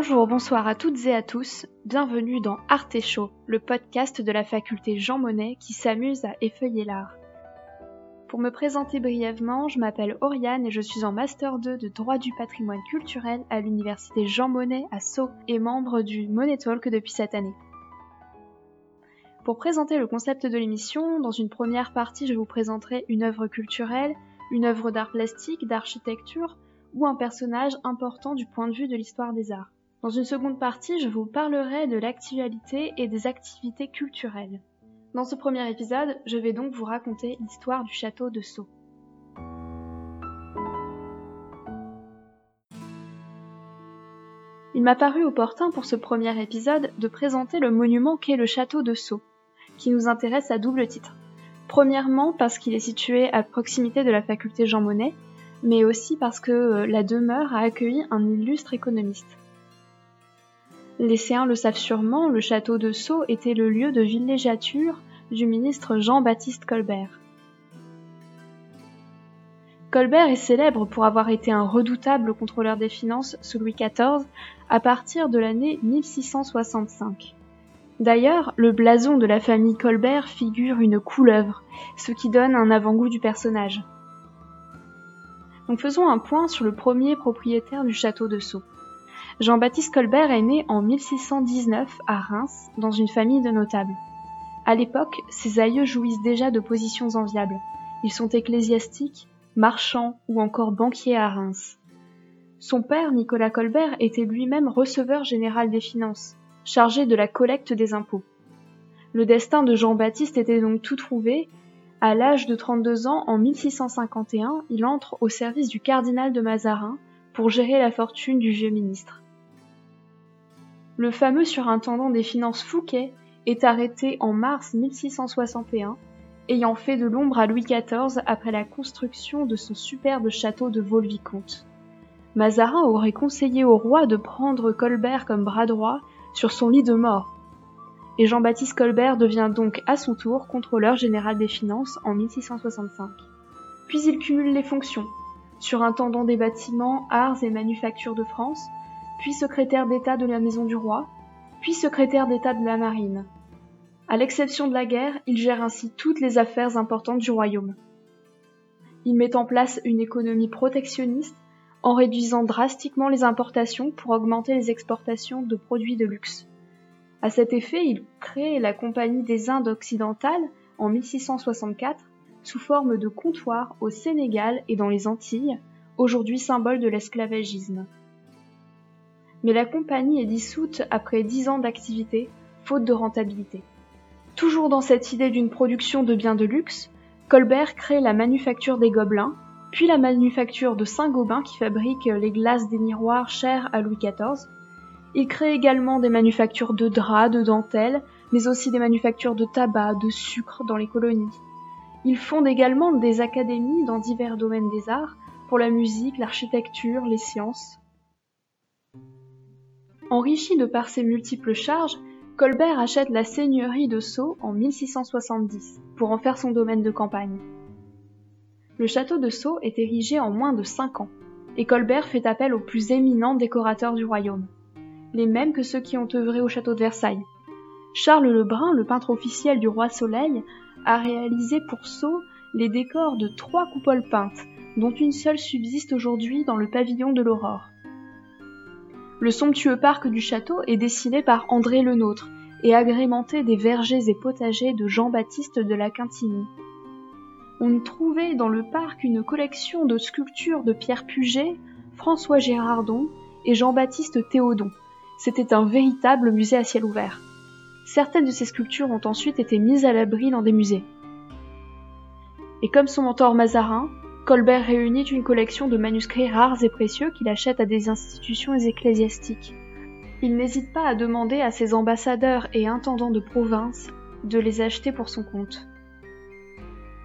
Bonjour, bonsoir à toutes et à tous, bienvenue dans Art et Show, le podcast de la faculté Jean Monnet qui s'amuse à effeuiller l'art. Pour me présenter brièvement, je m'appelle Oriane et je suis en Master 2 de droit du patrimoine culturel à l'université Jean Monnet à Sceaux et membre du Money Talk depuis cette année. Pour présenter le concept de l'émission, dans une première partie, je vous présenterai une œuvre culturelle, une œuvre d'art plastique, d'architecture ou un personnage important du point de vue de l'histoire des arts. Dans une seconde partie, je vous parlerai de l'actualité et des activités culturelles. Dans ce premier épisode, je vais donc vous raconter l'histoire du château de Sceaux. Il m'a paru opportun pour ce premier épisode de présenter le monument qu'est le château de Sceaux, qui nous intéresse à double titre. Premièrement parce qu'il est situé à proximité de la faculté Jean Monnet, mais aussi parce que euh, la demeure a accueilli un illustre économiste. Les Séens le savent sûrement, le château de Sceaux était le lieu de villégiature du ministre Jean-Baptiste Colbert. Colbert est célèbre pour avoir été un redoutable contrôleur des finances sous Louis XIV à partir de l'année 1665. D'ailleurs, le blason de la famille Colbert figure une couleuvre, ce qui donne un avant-goût du personnage. Donc faisons un point sur le premier propriétaire du château de Sceaux. Jean-Baptiste Colbert est né en 1619 à Reims dans une famille de notables. À l'époque, ses aïeux jouissent déjà de positions enviables. Ils sont ecclésiastiques, marchands ou encore banquiers à Reims. Son père, Nicolas Colbert, était lui-même receveur général des finances, chargé de la collecte des impôts. Le destin de Jean-Baptiste était donc tout trouvé. À l'âge de 32 ans, en 1651, il entre au service du cardinal de Mazarin pour gérer la fortune du vieux ministre. Le fameux surintendant des finances Fouquet est arrêté en mars 1661, ayant fait de l'ombre à Louis XIV après la construction de son superbe château de Vaux-le-Vicomte. Mazarin aurait conseillé au roi de prendre Colbert comme bras droit sur son lit de mort. Et Jean-Baptiste Colbert devient donc à son tour contrôleur général des finances en 1665. Puis il cumule les fonctions, surintendant des bâtiments, arts et manufactures de France, puis secrétaire d'État de la Maison du Roi, puis secrétaire d'État de la Marine. À l'exception de la guerre, il gère ainsi toutes les affaires importantes du royaume. Il met en place une économie protectionniste en réduisant drastiquement les importations pour augmenter les exportations de produits de luxe. À cet effet, il crée la Compagnie des Indes occidentales en 1664 sous forme de comptoir au Sénégal et dans les Antilles, aujourd'hui symbole de l'esclavagisme mais la compagnie est dissoute après dix ans d'activité, faute de rentabilité. Toujours dans cette idée d'une production de biens de luxe, Colbert crée la manufacture des Gobelins, puis la manufacture de Saint-Gobain qui fabrique les glaces des miroirs chers à Louis XIV. Il crée également des manufactures de draps, de dentelles, mais aussi des manufactures de tabac, de sucre dans les colonies. Il fonde également des académies dans divers domaines des arts, pour la musique, l'architecture, les sciences. Enrichi de par ses multiples charges, Colbert achète la seigneurie de Sceaux en 1670 pour en faire son domaine de campagne. Le château de Sceaux est érigé en moins de 5 ans, et Colbert fait appel aux plus éminents décorateurs du royaume, les mêmes que ceux qui ont œuvré au château de Versailles. Charles Lebrun, le peintre officiel du roi Soleil, a réalisé pour Sceaux les décors de trois coupoles peintes, dont une seule subsiste aujourd'hui dans le pavillon de l'Aurore. Le somptueux parc du château est dessiné par André Lenôtre et agrémenté des vergers et potagers de Jean-Baptiste de la Quintinie. On trouvait dans le parc une collection de sculptures de Pierre Puget, François Gérardon et Jean-Baptiste Théodon. C'était un véritable musée à ciel ouvert. Certaines de ces sculptures ont ensuite été mises à l'abri dans des musées. Et comme son mentor Mazarin, Colbert réunit une collection de manuscrits rares et précieux qu'il achète à des institutions ecclésiastiques. Il n'hésite pas à demander à ses ambassadeurs et intendants de province de les acheter pour son compte.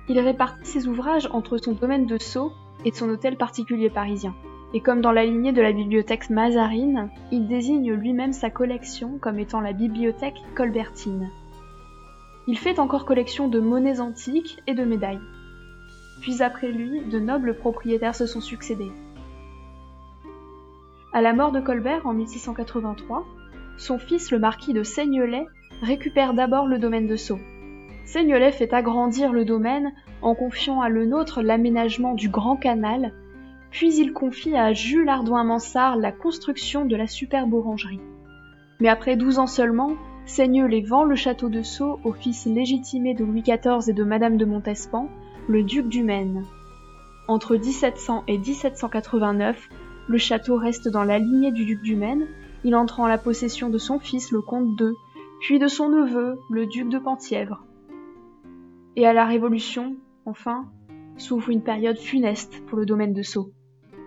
Il répartit ses ouvrages entre son domaine de Sceaux et son hôtel particulier parisien. Et comme dans la lignée de la bibliothèque Mazarine, il désigne lui-même sa collection comme étant la bibliothèque colbertine. Il fait encore collection de monnaies antiques et de médailles puis après lui, de nobles propriétaires se sont succédés. À la mort de Colbert en 1683, son fils le marquis de Seignelay récupère d'abord le domaine de Sceaux. Seignelay fait agrandir le domaine en confiant à le nôtre l'aménagement du Grand Canal, puis il confie à Jules Ardouin-Mansart la construction de la superbe orangerie. Mais après douze ans seulement, Seignelay vend le château de Sceaux au fils légitimé de Louis XIV et de Madame de Montespan, le duc du Maine. Entre 1700 et 1789, le château reste dans la lignée du duc du Maine, il entre en la possession de son fils le comte d'Eu, puis de son neveu, le duc de Penthièvre. Et à la Révolution, enfin, s'ouvre une période funeste pour le domaine de Sceaux.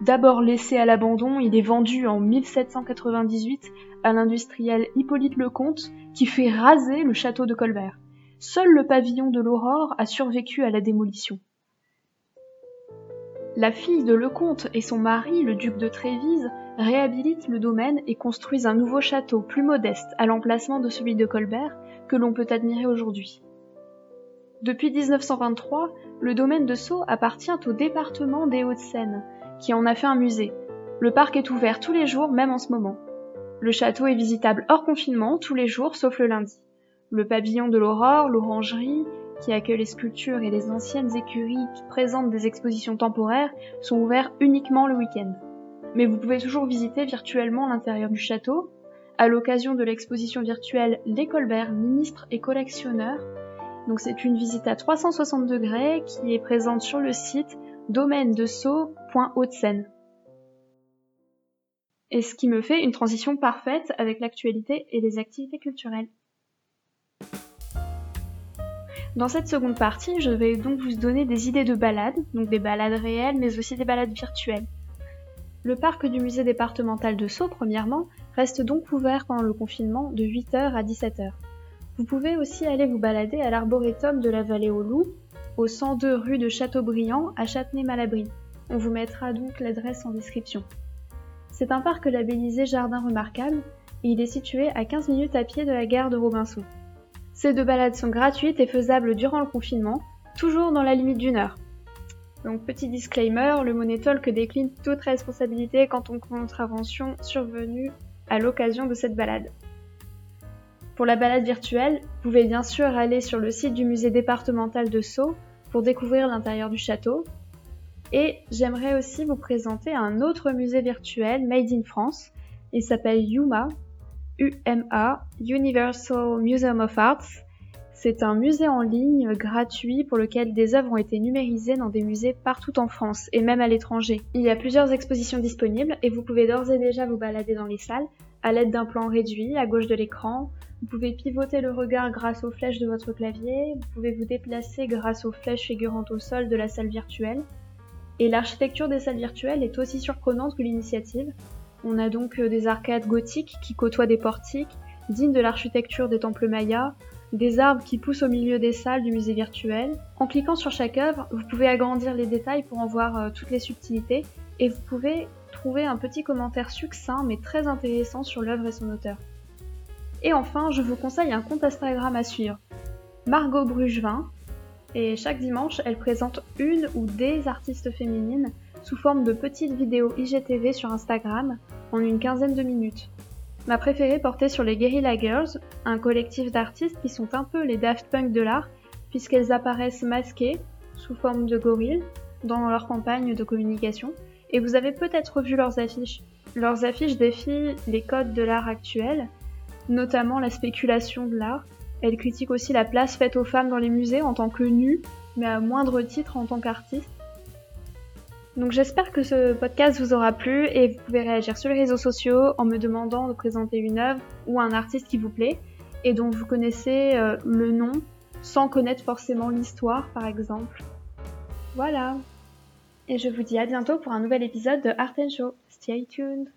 D'abord laissé à l'abandon, il est vendu en 1798 à l'industriel Hippolyte Lecomte qui fait raser le château de Colbert. Seul le pavillon de l'Aurore a survécu à la démolition. La fille de Lecomte et son mari, le duc de Trévise, réhabilitent le domaine et construisent un nouveau château plus modeste à l'emplacement de celui de Colbert que l'on peut admirer aujourd'hui. Depuis 1923, le domaine de Sceaux appartient au département des Hauts-de-Seine, qui en a fait un musée. Le parc est ouvert tous les jours, même en ce moment. Le château est visitable hors confinement tous les jours sauf le lundi. Le pavillon de l'Aurore, l'orangerie, qui accueille les sculptures et les anciennes écuries qui présentent des expositions temporaires, sont ouverts uniquement le week-end. Mais vous pouvez toujours visiter virtuellement l'intérieur du château, à l'occasion de l'exposition virtuelle Les Colbert, ministres et collectionneurs. Donc c'est une visite à 360 degrés qui est présente sur le site domaine de seine Et ce qui me fait une transition parfaite avec l'actualité et les activités culturelles. Dans cette seconde partie, je vais donc vous donner des idées de balades, donc des balades réelles mais aussi des balades virtuelles. Le parc du musée départemental de Sceaux, premièrement, reste donc ouvert pendant le confinement de 8h à 17h. Vous pouvez aussi aller vous balader à l'arboretum de la vallée aux loups, au 102 rue de Châteaubriand à Châtenay-Malabry. On vous mettra donc l'adresse en description. C'est un parc labellisé Jardin remarquable et il est situé à 15 minutes à pied de la gare de Robinson. Ces deux balades sont gratuites et faisables durant le confinement, toujours dans la limite d'une heure. Donc petit disclaimer, le Money Talk décline toute responsabilité quant aux contraventions survenues à l'occasion de cette balade. Pour la balade virtuelle, vous pouvez bien sûr aller sur le site du musée départemental de Sceaux pour découvrir l'intérieur du château. Et j'aimerais aussi vous présenter un autre musée virtuel made in France. Il s'appelle Yuma UMA, Universal Museum of Arts. C'est un musée en ligne gratuit pour lequel des œuvres ont été numérisées dans des musées partout en France et même à l'étranger. Il y a plusieurs expositions disponibles et vous pouvez d'ores et déjà vous balader dans les salles à l'aide d'un plan réduit à gauche de l'écran. Vous pouvez pivoter le regard grâce aux flèches de votre clavier, vous pouvez vous déplacer grâce aux flèches figurantes au sol de la salle virtuelle. Et l'architecture des salles virtuelles est aussi surprenante que l'initiative. On a donc euh, des arcades gothiques qui côtoient des portiques, dignes de l'architecture des temples mayas, des arbres qui poussent au milieu des salles du musée virtuel. En cliquant sur chaque œuvre, vous pouvez agrandir les détails pour en voir euh, toutes les subtilités et vous pouvez trouver un petit commentaire succinct mais très intéressant sur l'œuvre et son auteur. Et enfin, je vous conseille un compte Instagram à suivre, Margot Brugevin, et chaque dimanche, elle présente une ou des artistes féminines sous forme de petites vidéos IGTV sur Instagram en une quinzaine de minutes. Ma préférée portait sur les Guerrilla Girls, un collectif d'artistes qui sont un peu les Daft Punk de l'art, puisqu'elles apparaissent masquées, sous forme de gorilles, dans leur campagne de communication, et vous avez peut-être vu leurs affiches. Leurs affiches défient les codes de l'art actuel, notamment la spéculation de l'art. Elles critiquent aussi la place faite aux femmes dans les musées en tant que nues, mais à moindre titre en tant qu'artistes. Donc j'espère que ce podcast vous aura plu et vous pouvez réagir sur les réseaux sociaux en me demandant de présenter une œuvre ou un artiste qui vous plaît et dont vous connaissez euh, le nom sans connaître forcément l'histoire par exemple. Voilà. Et je vous dis à bientôt pour un nouvel épisode de Art Show. Stay tuned.